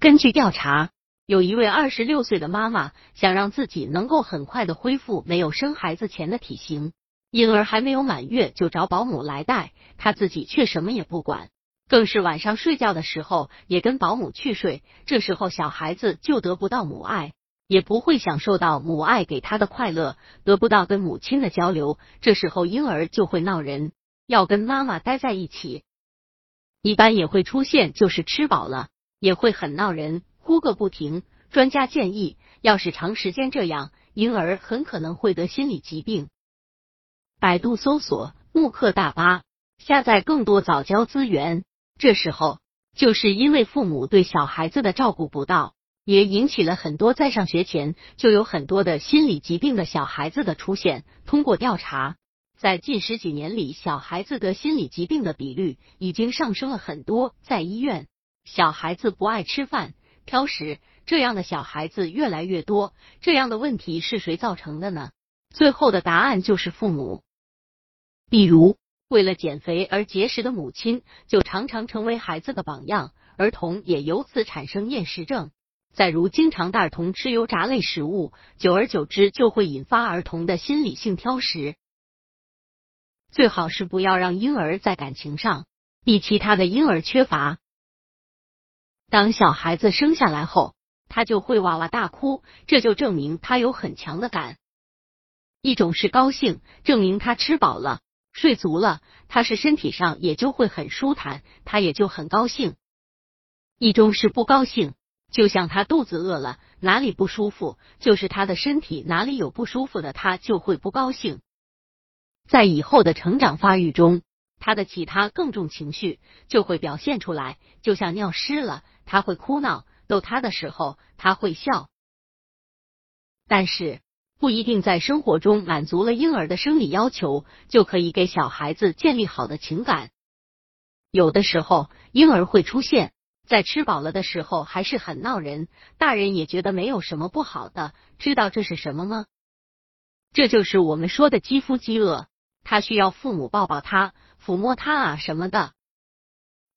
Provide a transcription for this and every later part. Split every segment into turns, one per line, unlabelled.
根据调查，有一位二十六岁的妈妈想让自己能够很快的恢复没有生孩子前的体型，婴儿还没有满月就找保姆来带，她自己却什么也不管，更是晚上睡觉的时候也跟保姆去睡，这时候小孩子就得不到母爱，也不会享受到母爱给他的快乐，得不到跟母亲的交流，这时候婴儿就会闹人，要跟妈妈待在一起，一般也会出现就是吃饱了。也会很闹人，哭个不停。专家建议，要是长时间这样，婴儿很可能会得心理疾病。百度搜索慕课大巴，下载更多早教资源。这时候，就是因为父母对小孩子的照顾不到，也引起了很多在上学前就有很多的心理疾病的小孩子的出现。通过调查，在近十几年里，小孩子得心理疾病的比率已经上升了很多。在医院。小孩子不爱吃饭、挑食，这样的小孩子越来越多。这样的问题是谁造成的呢？最后的答案就是父母。比如，为了减肥而节食的母亲，就常常成为孩子的榜样，儿童也由此产生厌食症。再如，经常带儿童吃油炸类食物，久而久之就会引发儿童的心理性挑食。最好是不要让婴儿在感情上比其他的婴儿缺乏。当小孩子生下来后，他就会哇哇大哭，这就证明他有很强的感。一种是高兴，证明他吃饱了、睡足了，他是身体上也就会很舒坦，他也就很高兴。一种是不高兴，就像他肚子饿了，哪里不舒服，就是他的身体哪里有不舒服的，他就会不高兴。在以后的成长发育中。他的其他更重情绪就会表现出来，就像尿湿了，他会哭闹；逗他的时候，他会笑。但是不一定在生活中满足了婴儿的生理要求，就可以给小孩子建立好的情感。有的时候，婴儿会出现在吃饱了的时候还是很闹人，大人也觉得没有什么不好的。知道这是什么吗？这就是我们说的肌肤饥饿，他需要父母抱抱他。抚摸他啊什么的，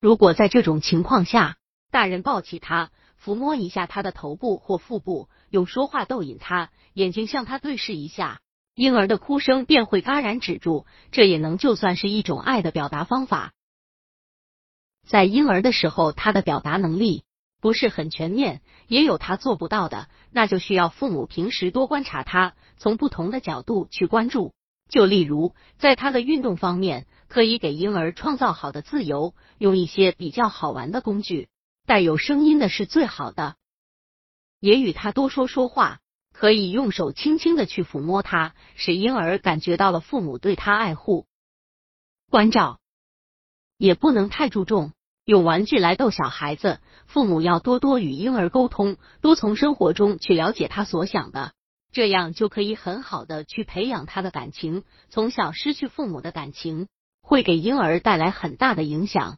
如果在这种情况下，大人抱起他，抚摸一下他的头部或腹部，用说话逗引他，眼睛向他对视一下，婴儿的哭声便会戛然止住。这也能就算是一种爱的表达方法。在婴儿的时候，他的表达能力不是很全面，也有他做不到的，那就需要父母平时多观察他，从不同的角度去关注。就例如，在他的运动方面。可以给婴儿创造好的自由，用一些比较好玩的工具，带有声音的是最好的。也与他多说说话，可以用手轻轻的去抚摸他，使婴儿感觉到了父母对他爱护、关照。也不能太注重用玩具来逗小孩子，父母要多多与婴儿沟通，多从生活中去了解他所想的，这样就可以很好的去培养他的感情。从小失去父母的感情。会给婴儿带来很大的影响。